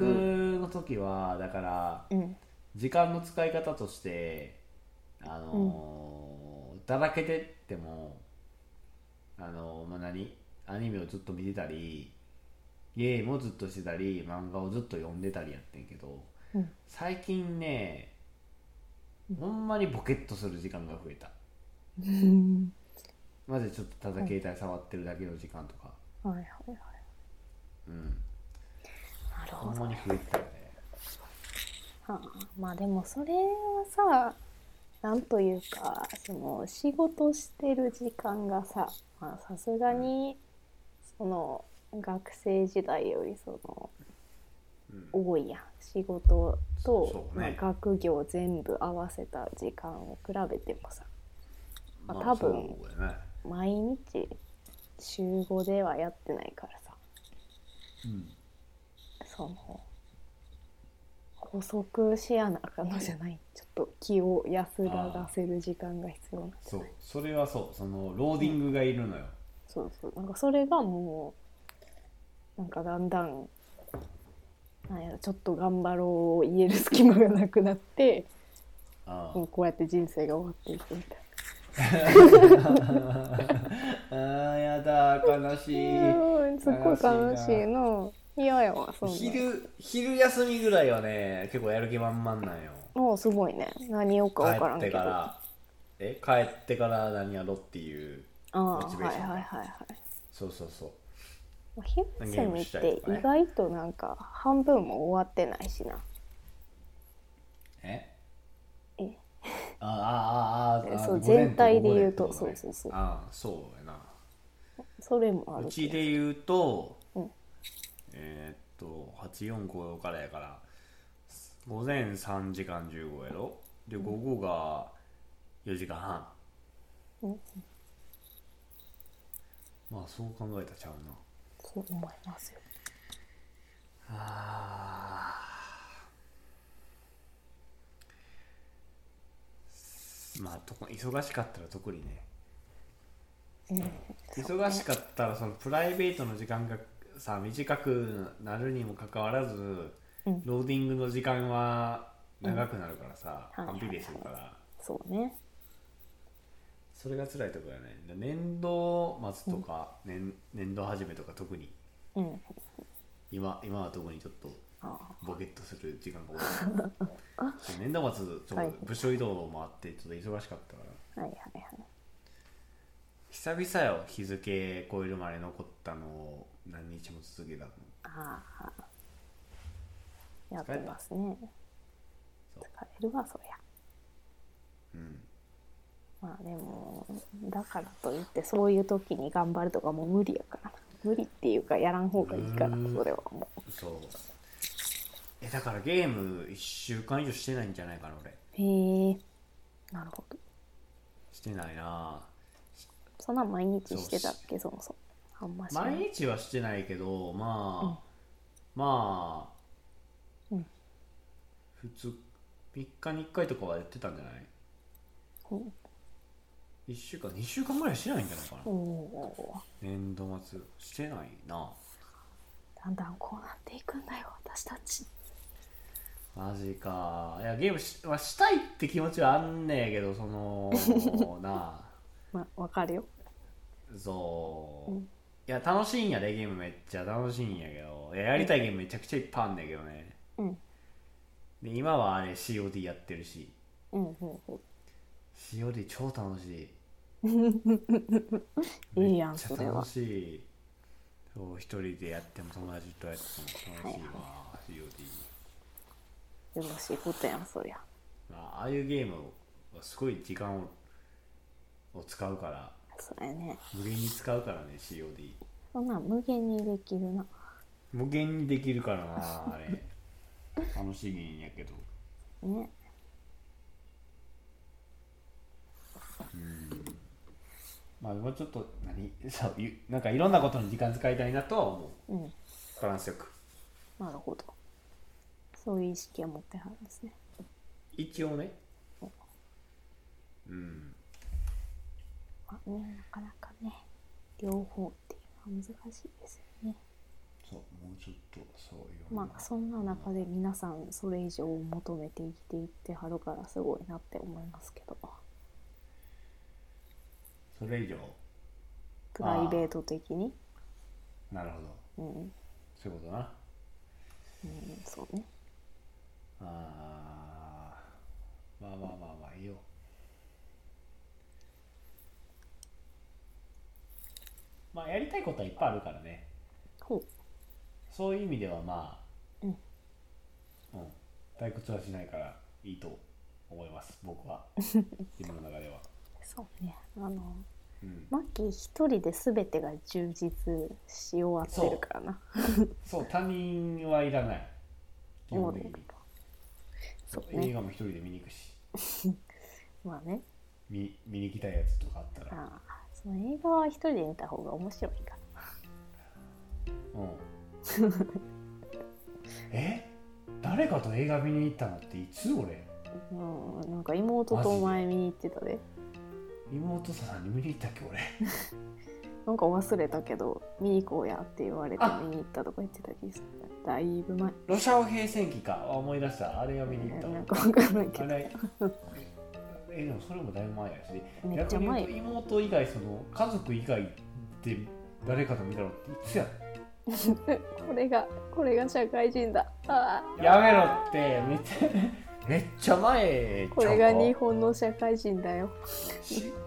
学の時はだからうん。時間の使い方としてあのーだらけてってもあのーまあ何？アニメをずっと見てたりゲームをずっとしてたり漫画をずっと読んでたりやってんけどうん。最近ねほんまにボケっとする時間が増えた。うん。マジでちょっとただ携帯触ってるだけの時間とか。はいはいはい。うんほんまに増えてたよね。はあ、まあでもそれはさなんというかその仕事してる時間がさまあさすがにその学生時代よりそのうん。多いやん。仕事と、ね。まあ、学業全部合わせた時間を比べてもさ。まあ多分毎日週5ではやってないからさ。うんその補足しやなあかんのじゃない。ちょっと気を安らがせる時間が必要な。んじゃそう。ないそれはそう。そのローディングがいるのよ、そうそう。なんかそれがもうなんかだんだんなんやろちょっと頑張ろう言える隙間がなくなってあもうこうやって人生が終わっていくみたい あーやだ悲しい。なうんすっごい楽しいの嫌やわそんな昼昼休みぐらいはね結構やる気満々なんよ。もうすごいね。何をか分からん帰ってから。え？帰ってから何やろっていうああモチベーション。はいはいはいはい。そうそうそう。まあ昼休みって意外となんか半分も終わってないしな。え？え？ああああああそう午前全体で言うと午後でってことね。そうそうそう。ああそうやな。それもあるうちで言うと、うんえーっと845からやから午前3時間15やろで午後が4時間半、うんまあそう考えたらちゃうな。そう思いますよ。あー。まあとこ忙しかったら特にね。うん。忙しかったらそのプライベートの時間がさ短くなるにもかかわらず、うん。ローディングの時間は長くなるからさ、うん。反比例するから、そうね。それが辛いところやね。で年度末とか、年年度始めとか特にうん。今今は特にちょっとあボケっとする時間が多い。年度末ちょっとはい。部署移動もあってちょっと忙しかったから。あはいはいはい。久々よ日付超えるまで残ったのを何日も続けたのああやってますね。疲れるわそりゃ。うん。まあでもだからといってそういう時に頑張るとかもう無理やから。な無理っていうかやらん方がいいからうん。それはもそう。えだからゲーム1週間以上してないんじゃないかな俺。うへえ。なるほど。してないな。そんな毎日してたっけ？そもそもあんましない。毎日はしてないけどまあ、まあ、うん。普通3日に1回とかはやってたんじゃない？うん1週間2週間ぐらいしてないんじゃないかな、おお年度末してないな。だんだんこうなっていくんだよ私たち。マジか。いやゲームし,、まあ、したいって気持ちはあんねえけどその なまあわかるよ。あそう、うんいや楽しいんやでゲーム。めっちゃ楽しいんやけど。いややりたいゲームめちゃくちゃいっぱいあんねんけどね。うん。で今はあれ COD やってるし。うんうんうん。COD 超楽しい。いいやんめっちゃそれは楽しい。そう一人でやっても友達とやっても楽しいわ、COD よろしいことやんそりゃ。まあああいうゲームはすごい時間をを使うからそうやね。無限に使うからね COD そんなん無限にできるな。無限にできるからな あれ。楽しいんやけど。ね。まあもうちょっと何？そうなんかいろんなことに時間使いたいなとは思う。うん。バランスよく。なるほど。そういう意識を持ってはるんですね。一応ね。うんまあねなかなかね両方っていうのは難しいですよね。そうもうちょっとそういうまあそんな中で皆さんそれ以上を求めて生きていってはるからすごいなって思いますけど。それ以上？プライベート的に？なるほど。うん、うん、そういうことな。そうね。あーまあまあまあまあいいよまあやりたいことはいっぱいあるからね。ほう。そういう意味ではまあうん。うん。退屈はしないからいいと思います僕は。自分の中では。そうね。あのうん。マッキー一人で全てが充実し終わってるからな。そう。他人はいらない。基本的に。そう映ね画も一人で見に行くし。まあね。見見に行きたいやつとかあったら。ああその映画は一人で見た方が面白いかうん。え？誰かと映画見に行ったのっていつ俺？なうんなんか妹と前見に行ってたで。妹さんに見に行ったっけ俺？なんか忘れたけど見に行こうやって言われてあ！見に行ったとか言ってた気がする。だいぶ前。ロシアオ平戦記か。あ思い出した。あれは見に行った。わなんか分からないけど。あれえでもそれもだいぶ前やしめっちゃ前逆に言うと妹以外その家族以外で誰かと見たのっていつや これがこれが社会人だ。やめろってめっちゃめっちゃ前これが日本本の社会人だよ。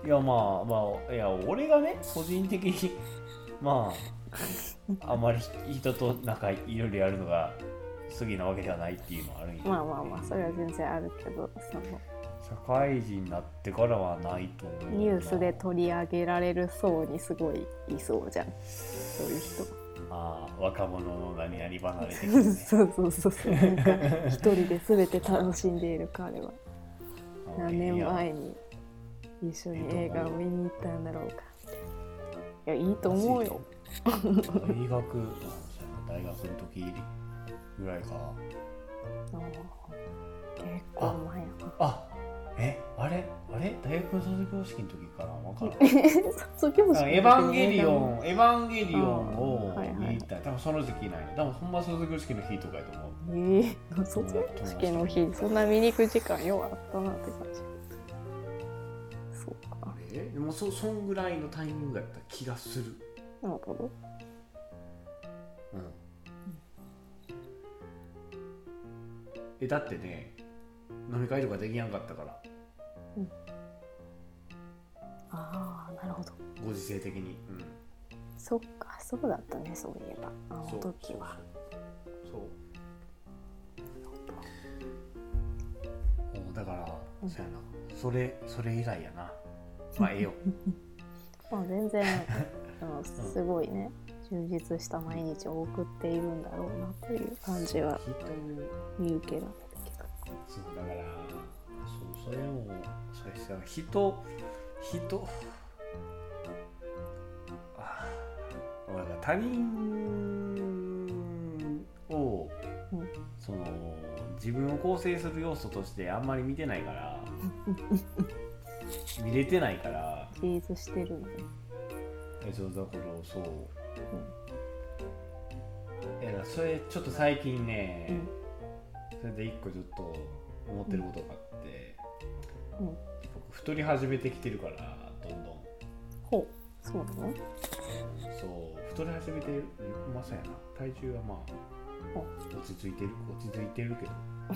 いやまあまあいや俺がね個人的にまああまり人と仲いろいろやるのが好きなわけではないっていうのはあるんやまあまあまあそれは全然あるけどその社会人になってからはないと思うな。ニュースで取り上げられる層にすごいいそうじゃん。そういう人。ああ若者の何々離れてね。そうそうそうそう。なんか一人で全て楽しんでいる彼は。何年前に一緒に映画を見に行ったんだろうか。いやいいと思うよ。大学大学の時ぐらいか。あー結構前やな。あえあれ？あれ？大学の卒業式の時かな分からん卒業式エヴァンゲリオン、エヴァンゲリオンを見に行った、多分その時期ないの。多分ほんま卒業式の日とかやと思う。ええ卒業式の日そんな見に行く時間ようあったなって感じ。そうか。あれでもそそんぐらいのタイミングやった気がする。なるほど。うん。え、だってね、飲み会とかできやんかったから、ああなるほどご時世的に。うん。そっかそうだったねそういえばあの時はそう。おだから、うんそうやな。それ、それ以来やな。まあ、ええよ。まあ全然 あのすごいね充実した毎日を送っているんだろうなという感じは人見受けらそうだからそうそれもそうですよ。人人あだから他人を、うんその自分を構成する要素としてあんまり見てないから見れてないから。自立してるのね。えそうだからそう、いやだからそれちょっと最近ね、うん。それで一個ちょっと思ってることがあって、うん。僕太り始めてきてるからどんどん。ほう。そうなの？そう。太り始めてるまあそうやな。体重はまあ落ち着いてる落ち着いてるけど。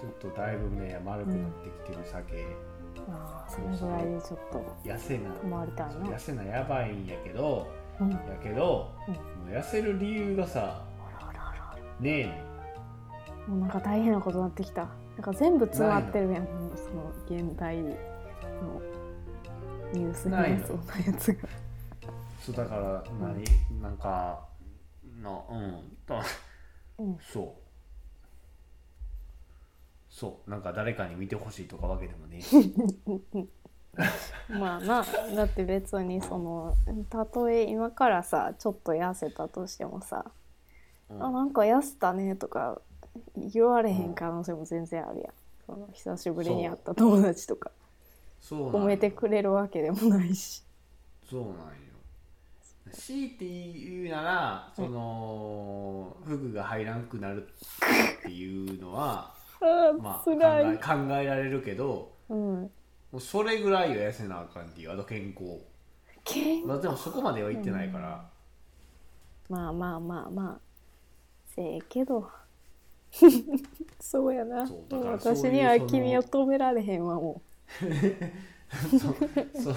ちょっとだいぶね丸くなってきてる酒、ああそれぐらいでちょっと痩せな痩せなやばいんやけどうん。やけど、うん。もう痩せる理由がさねえねんもうなんか大変なことになってきた。なんか全部詰まってるやん。その現代のニュースになそんなやつが そうだから何、なんかのうん。だうん。そう。そうなんか誰かに見てほしいとかわけでもね まあな。だって別にそのたとえ今からさちょっと痩せたとしてもさ「うん。あなんか痩せたね」とか言われへん可能性も全然あるやん、その久しぶりに会った友達とか。そう。なんよ褒めてくれるわけでもないし。そうなんよ。強いて言うならその服が入らんくなるっていうのはあまあ考辛い、え考えられるけどうん。もうそれぐらいは痩せなあかんっていうあと健康。けんまあでもそこまでは言ってないから、まあまあまあまあ。せえけどそうやな。そうだからそう私にはその君を止められへんわも そうそう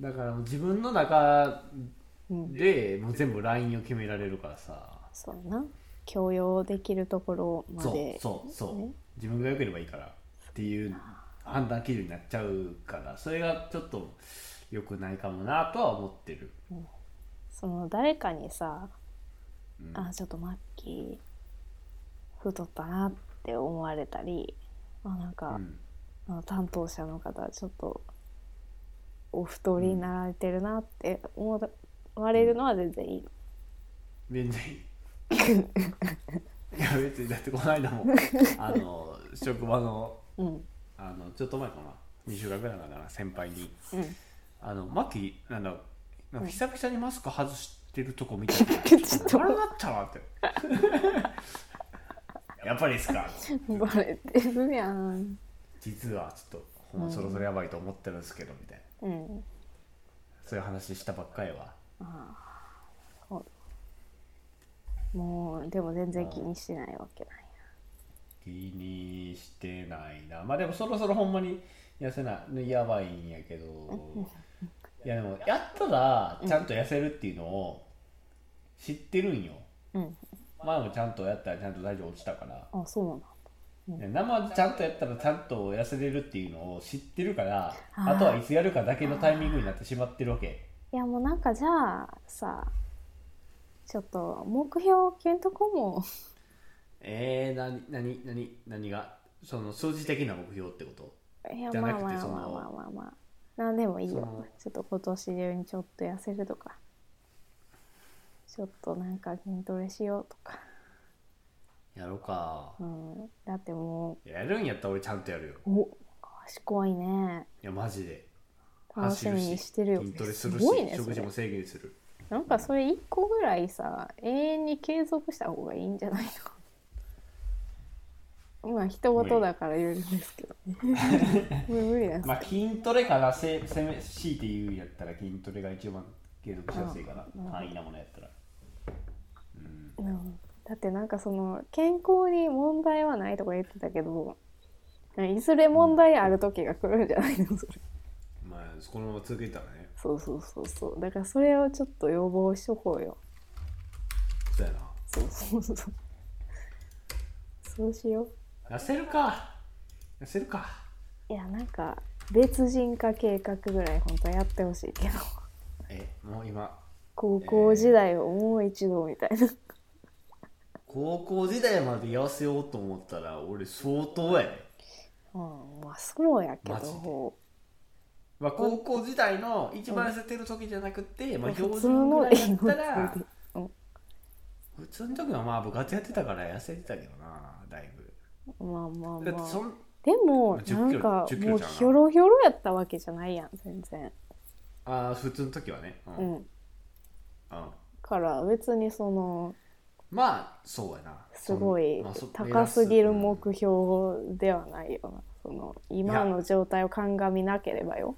だからもう自分の中う、うん、でもう全部ラインを決められるからさ。そうやな。許容できるところまそうでそうそう、ね。自分が良ければいいから。っていう判断基準になっちゃうから。それがちょっと良くないかもなとは思ってる、その誰かにさうん。あちょっとマッキー太ったなって思われたりあなんか、うん。あの担当者の方ちょっとお太りになられてるなって思われるのは全然いい。の、全然いい。いや別にだってこの間も あの職場のうん。あのちょっと前かな。2週間ぐらい前かな先輩に。うん「あのマッキーなんだなんか久々にマスク外してるとこ見て。ちょっと。笑ったなってやっぱりですか？バレてるやん。実はちょっとほんまそろそろやばいと思ってるんですけどみたいな。うん。そういう話したばっかりはもうでも全然気にしてないわけない気にしてないな。まあでもそろそろほんまに痩せないやばいんやけど。いやでもやったらちゃんと痩せるっていうのを知ってるんよ。うん前もちゃんとやったらちゃんと体重落ちたから。あそうなんだ。で生でちゃんとやったらちゃんと痩せれるっていうのを知ってるからあとはいつやるかだけのタイミングになってしまってるわけ。いやもうなんかじゃあさちょっと目標決めとこも。えー、なになになに何が？その数字的な目標ってこと？いやじゃなくてまあまあまあそのまあまあまあ。なんでもいいよ。そのちょっと今年中にちょっと痩せるとかちょっとなんか筋トレしようとか、やろうか。うん、だってもやるんやったら俺ちゃんとやるよ。うお賢いね。いやマジで。楽しみにしてるよ。走筋トレするしすごいね食事も制限する。なんかそれ一個ぐらいさ永遠に継続した方がいいんじゃないの？まあ人事だから言えるんですけどね。無理。無理なんですまあ筋トレからせ攻め強いて言うんやったら筋トレが一番継続しやすいかな。うん簡易なものやったらうん。うんだってなんかその健康に問題はないとか言ってたけどいずれ問題ある時が来るんじゃないのそれ。まあこのまま続けたらね。そうそうそうそう。だからそれをちょっと予防しとこうよ。そうやな。そうそうそう。そうしよう。痩せるか。痩せるか。いやなんか別人化計画ぐらい本当はやってほしいけど。えもう今。高校時代をもう一度みたいな、高校時代まで痩せようと思ったら俺相当やねうん、まあそうやけマジで。どまあ、高校時代の一番痩せてる時じゃなくて、まあ、標普通準ぐのらいだったらそれでうん。普通の時はまあ部活やってたから痩せてたけどなだいぶ。まあまあまあ。だってそんでも10なんか10キロもうひょろひょろやったわけじゃないやん全然。ああ普通の時はね。うん、うん。うん。から別にそのまあそうやな。すごい高すぎる目目標ではないよなその今の状態を鑑みなければよ。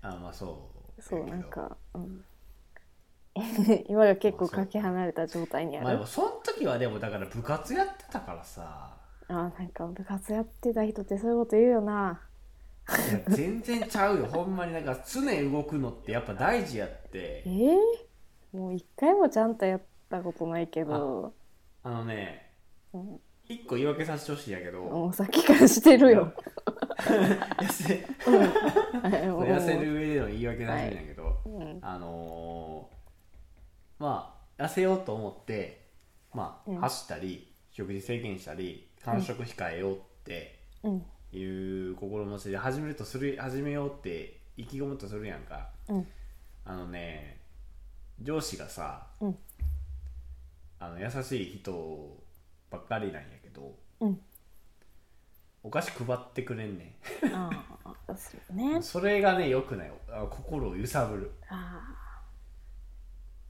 あまあそうそうなんか、うん、今が結構かけ離れた状態にある。まあでもその時はでもだから部活やってたからさ。あなんか部活やってた人ってそういうこと言うよな。全然ちゃうよ。ほんまになんか常動くのってやっぱ大事やって。えー、もう一回もちゃんとやったことないけど。あのねうん。一個言い訳させてほしいんやけど、もうさっきからしてるよ。痩せる上での言い訳なんやけど、うん。あのーまあ痩せようと思ってまあ、うん。走ったり食事制限したり間食控えようってうん。いう心持ちで始めるとする始めようって意気込むとするやんか。うん。あのね上司がさうんあの優しい人ばっかりなんやけどうん。お菓子配ってくれんねああそうね。ん それがねよくないあ心を揺さぶる。あ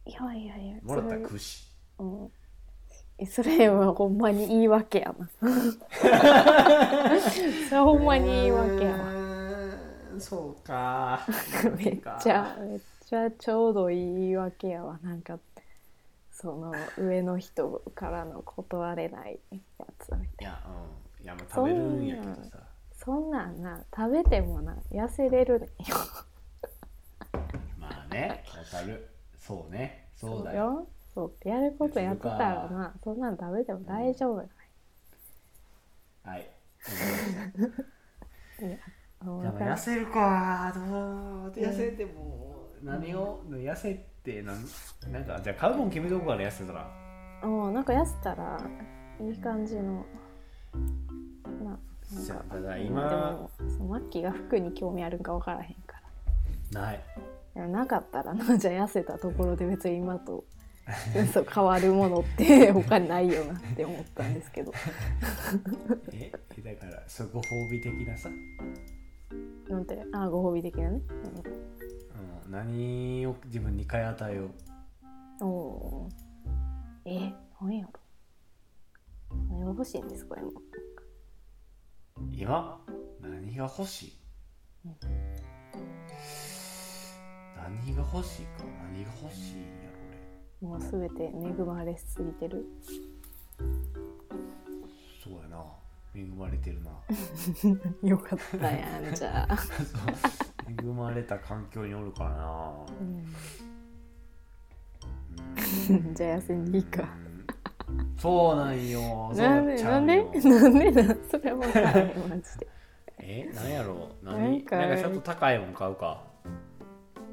いやいやいやもらったそれ串うん。えそれはほんまに言い訳やな。それはほんまに言い訳やわ。うーんそうか。めっちゃめっちゃちょうどいい言い訳やわ。なんかその上の人からの断れないやつみたいいやうん。いやもう食べるんやけどさ。そんなんな。食べてもな痩せれるねんよ。まあねわかる。そうね。そうだよ。よ。そう。やることやってたらなそんなん食べても大丈夫やはい。いやでも痩せるか。どう痩せても何を痩せってなんなんかじゃあ買うもん決めとこうから痩せたら。もうなんか痩せたらいい感じの。ななんか。あだからで今もそのマッキーが服に興味あるんか分からへんから。ない。でもなかったらなじゃあ痩せたところで別に今と そう変わるものって 他にないよなって思ったんですけど。えだからそご褒美的なさ、なんてあご褒美的なね、うん、何を自分に買い与えよう？うん、おー。え何やろ何が欲しいんですか今？今？何が欲しい、うん何が欲しいか？何が欲しいんやろもう全て恵まれすぎてる？俺そうやな。恵まれてるな。よかったやんじゃあ、恵まれた環境におるからな。うん、じゃあ痩せにいいかうん。そうなんよ。なんでちなんでなんで？なんそれは分からへんマジで。え？なんやろ？うなん何かなんかちょっと高いもん買うか。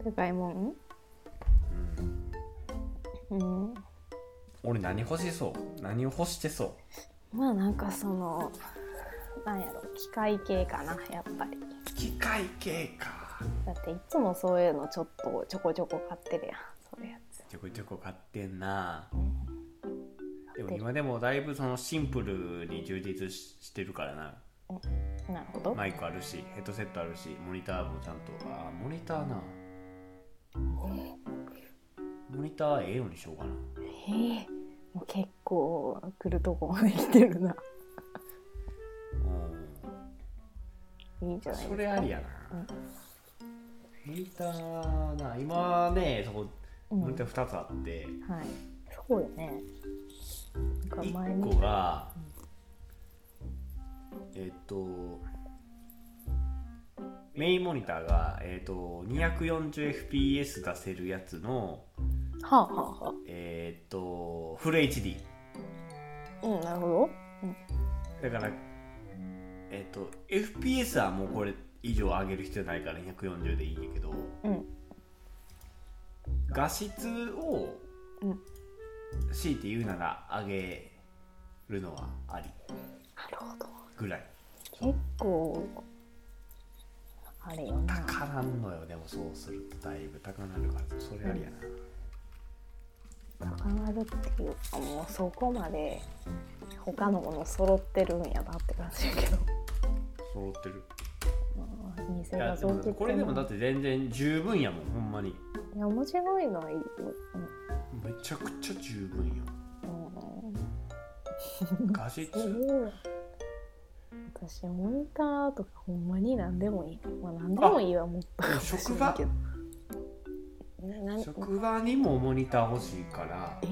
高いもん？うん。うん。俺何欲しそう？何を欲してそう？まあなんかそのなんやろ？機械系かなやっぱり。機械系かだっていつもそういうのちょっとちょこちょこ買ってるやんそういうやつ。ちょこちょこ買ってんな。うんでも今でもだいぶそのシンプルに充実ししてるからな。なるほど、マイクあるしヘッドセットあるしモニターもちゃんとあーモニターな。モニターええようにしようかな。ええ。もう結構来るとこまで来てるな。うん。いいんじゃないですか。それありやな、うんモニターな今ねそこうん。モニター2つあって、はい。そうよね。なんか前1に個が、えっとメインモニターが、えっと 240fps 出せるやつのはあはあはえっとフル HD あうんなるほだからえっと FPS はもうこれ以上上げる必要ないから240でいいんやけど。どうん。画質をうん。強いて言うなら上げるのはあり。なるほど。ぐらい。結構あれよな。高なんのよ。でもそうするとだいぶ高なるから。それありやな、高なるっていうかもうそこまで他のもの揃ってるんやなって感じやけど。揃ってるうん偽いやでも画像ってこれでもだって全然十分やもんほんまに。いや面白いのはいいよ、めちゃくちゃ十分ようん。画質。うん、私モニターとかほんまに何でもいい。まあ何でもいいはもっと。職場？職場にもモニター欲しいから。え？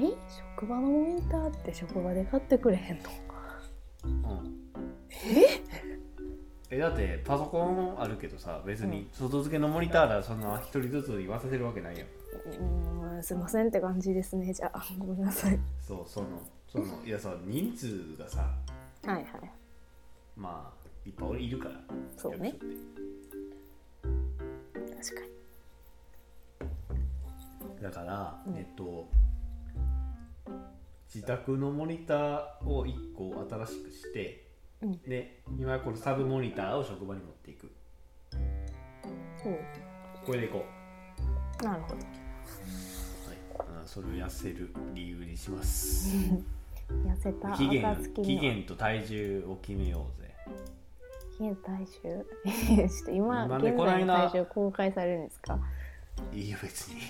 職場のモニターって職場で買ってくれへんの？うん。え？だってパソコンあるけどさ別に外付けのモニターだらそんな一人ずつ言わせてるわけないやん。うんすいませんって感じですね。じゃあごめんなさい。そうそのそのいやさ人数がさはいはい。まあいっぱいいるからそうね。確かにだから、うん。えっと自宅のモニターを1個新しくして、うん。で今このサブモニターを職場に持っていく。これでいこう、なるほど。はい、あそれを痩せる理由にします。痩せた期限期限と体重を決めようぜ。現体重？ちょっと今今ね現在の体重公開されるんですか？いいよ別に。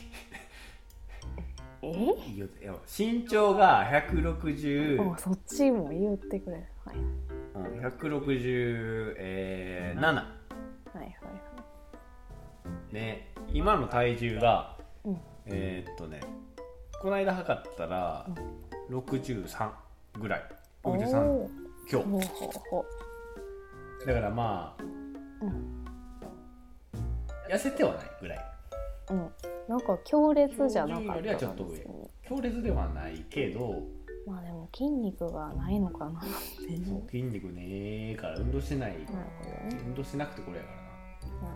え？いいよ。身長が160、あそっちも言ってくれ。るはい。うん、167、えー、7はいはいで今の体重がうん。えーっとねこの間測ったら63ぐらい。63お今日。だからまあううん。痩せてはないぐらい。うん。なんか強烈じゃなかった標準よりはちょっと上。別に強烈ではないけどまあでも筋肉がないのかな。ってそう筋肉ねえから運動してないなるほどね運動してなくてこれやから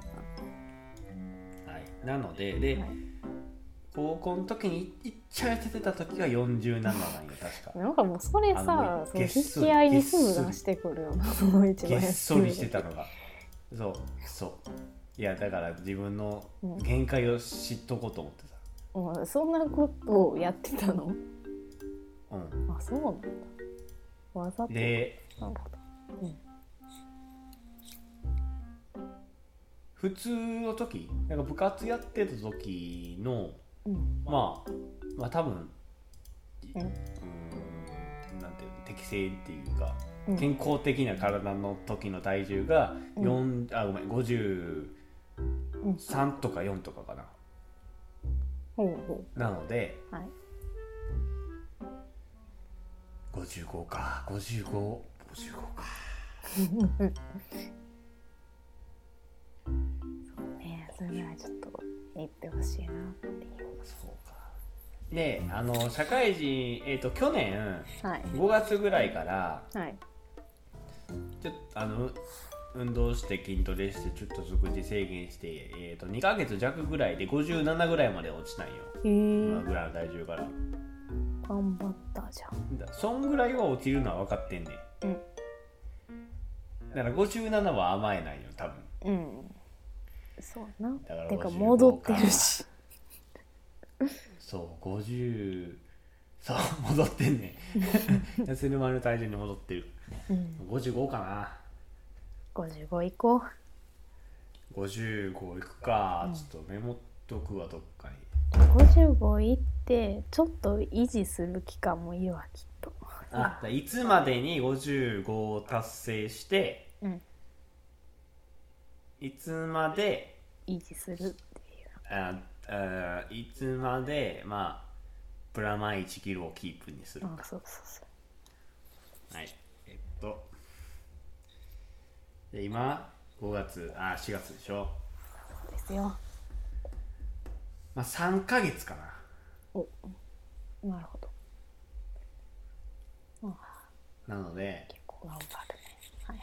うんなはい。なのでで、はい。高校の時にいっちゃ痩せてた時が47なんよ確か。なんかもうそれあのさそのげっそり引き合いにすぐ出してくるよなその一番。げっそりしてたののが。そうそう。いやだから自分のうん。限界を知っとこうと思ってうんそんなことをやってたの？たうん。あそうなんだ。わざと。でなるほど。普通の時？なんか部活やってた時のうん。まあまあ多分ううん。ーんなんていうの？適正っていうかうん。健康的な体の時の体重が4、あごめん53とか4とかかな。ほうほなのでうはい55か。5555か。ね。それぐらいちょっと言ってほしいなっていう。そうか。であの社会人えっ、と去年はい。5月ぐらいからはい。ちょっとあの運動して筋トレしてちょっと食事制限して、えー、と2ヶ月弱ぐらいで57ぐらいまで落ちないよ。今ぐらいの体重から頑張ったじゃん。だそんぐらいは落ちるのは分かってんねん。うん。だから57は甘えないよ多分。うん。そうな。だからてか55戻ってるし。そう50そう 戻ってんねん。痩せる前の体重に戻ってる。うん。55かな。55いこう。55いくか、ちょっとメモっとくわどっかに55いってちょっと維持する期間もいるわきっと。あいつまでに55を達成してうん。いつまで維持するっていう。ああいつまでまあプラマイ1キロをキープにするあそうそうそう。はい。えっと。で今5月あ4月でしょ。そうですよまあ3ヶ月かな。おなるほど。あなので。結構頑張るね。はい。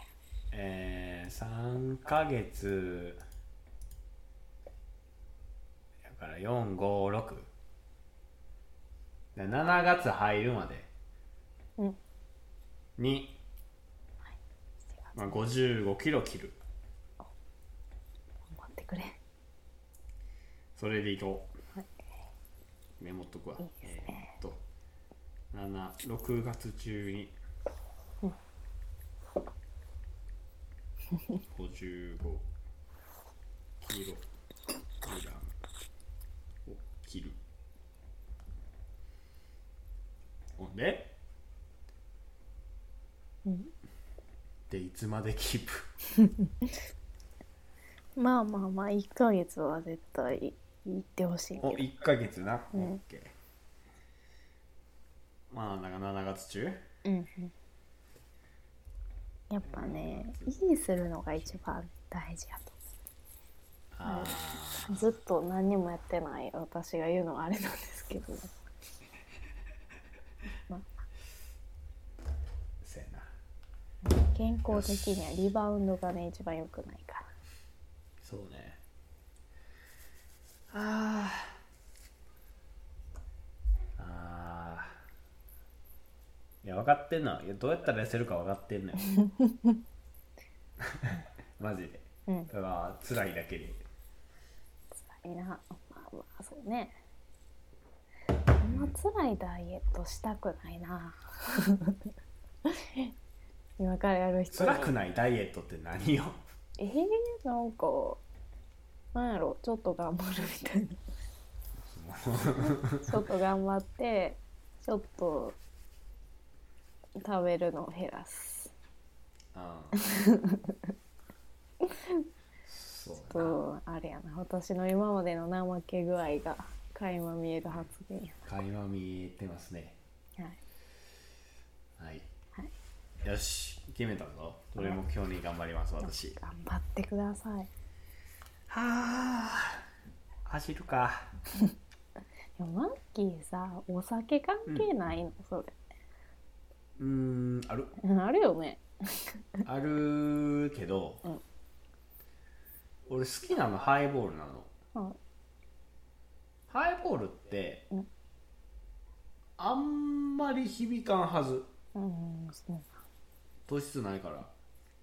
えー、3ヶ月。だから456で7月入るまで。うん。に、まあ、55キロ切る。頑張ってくれそれでいこう、はい。メモっとくわ。いいですね。えーっと76月中に、55キロ。グラムを切る。ほんで、うん。でいつまでキープ？まあまあまあ1ヶ月は絶対行ってほしいけおど1ヶ月な、うん。オッケー。まあなんか7月中？うんうん。やっぱね維持するのが一番大事やとあずっと何にもやってない私が言うのはあれなんですけど。あ。そうやな。健康的にはリバウンドがね一番良くないから。そうねあーあーいや分かってんのいやどうやったら痩せるか分かってんのよ。マジで。うん。だから辛いだけで辛いな。まあまあそうね。あんま辛いダイエットしたくないな。今からやる人。に辛くないダイエットって何よ？えー、なんかなんやろ？ちょっと頑張るみたいな。ちょっと頑張ってちょっと食べるのを減らす。うんそうとあれやな。私の今までの怠け具合が垣間見える発言や垣間見えてますね。はい。はい、はい。よし。決めたぞ。それ目標に頑張ります私。頑張ってください。はあ。走るか。でもマッキーさお酒関係ないの、それうーんある。う んあるよね。あるけど、うん。俺好きなのハイボールなの。はいハイボールって、うん。あんまり響かんはず。うんそう糖質ないから。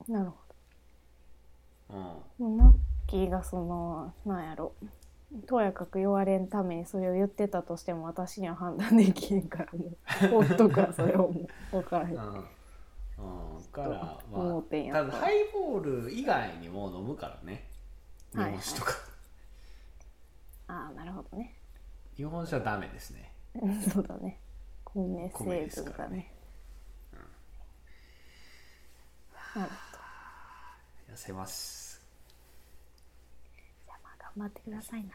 なるほうん。どマッキーがそのなんやろとやかく言われんためにそれを言ってたとしても私には判断できへんからもうほっとくわそれをもう分からへん。うん。うん。からまあた。だハイボール以外にも飲むからね。日はい。本酒とか、ああなるほどね。日本酒はダメですね。そうだね。米米成ですからね。分がね。なるほど。痩せます張ってくださいな。痩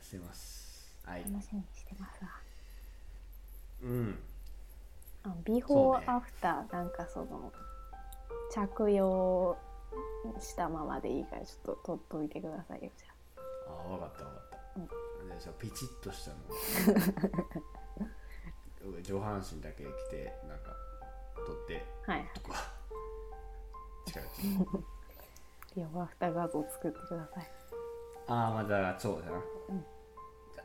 せます。はい。楽しみにしてますわ。うん。あのビフォーアフターなんかその着用したままでいいからちょっと取っといてくださいよじあ。分かった分かった、うん。じゃあピチッとしたの。上半身だけ着てなんか取ってゃあはい。とか。違う。ビフォーアフター画像作ってくださいああまあだからそうだな、ん。じゃあ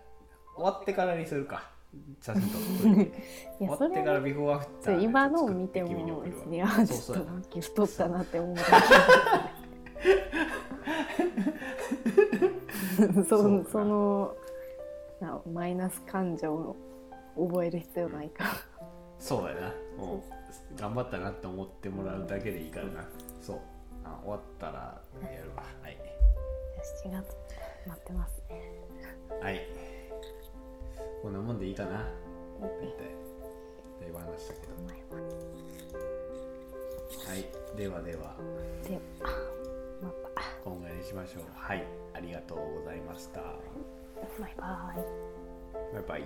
終わってからにするか。写真撮って。い終やわってからビフォーアフターそう今のを見ても別にあちょっとなマッキー太ったなって思うそそう。か そのなマイナス感情を覚える必要ないから。そうやな。もう頑張ったなって思ってもらうだけでいいからな。そう。あ終わったらやるわ。はい。7月待ってますね。はい。こんなもんでいいかな？大体だいぶ話したけど。はい。ではでは。であまた。今回にしましょう。はい。ありがとうございました。バイバイ。バイバイ